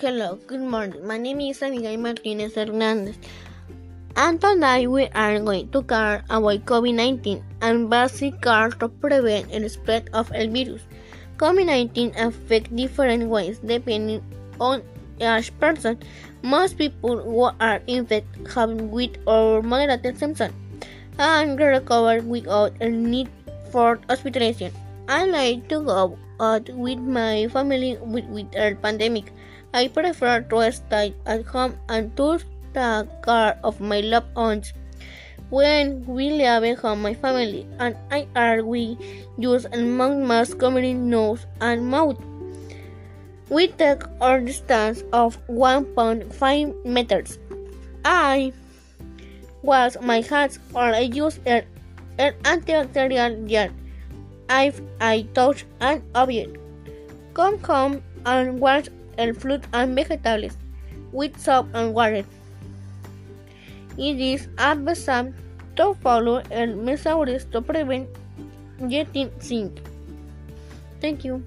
Hello, good morning. My name is Abigail Martinez Hernandez. And tonight we are going to talk about COVID-19 and basic care to prevent the spread of the virus. COVID-19 affects different ways depending on each person. Most people who are infected have weak or moderate symptoms and recover without a need for hospitalization. I like to go out with my family with, with the pandemic. I prefer to stay at home and to take care of my loved ones. When we leave home, my family and I are we use a mask covering nose and mouth. We take our distance of 1.5 meters. I wash my hands or I use an, an antibacterial gel if I touch an object. Come home and wash el fruit and vegetables with soap and water. It is advisable to follow el measures to prevent getting sick. Thank you.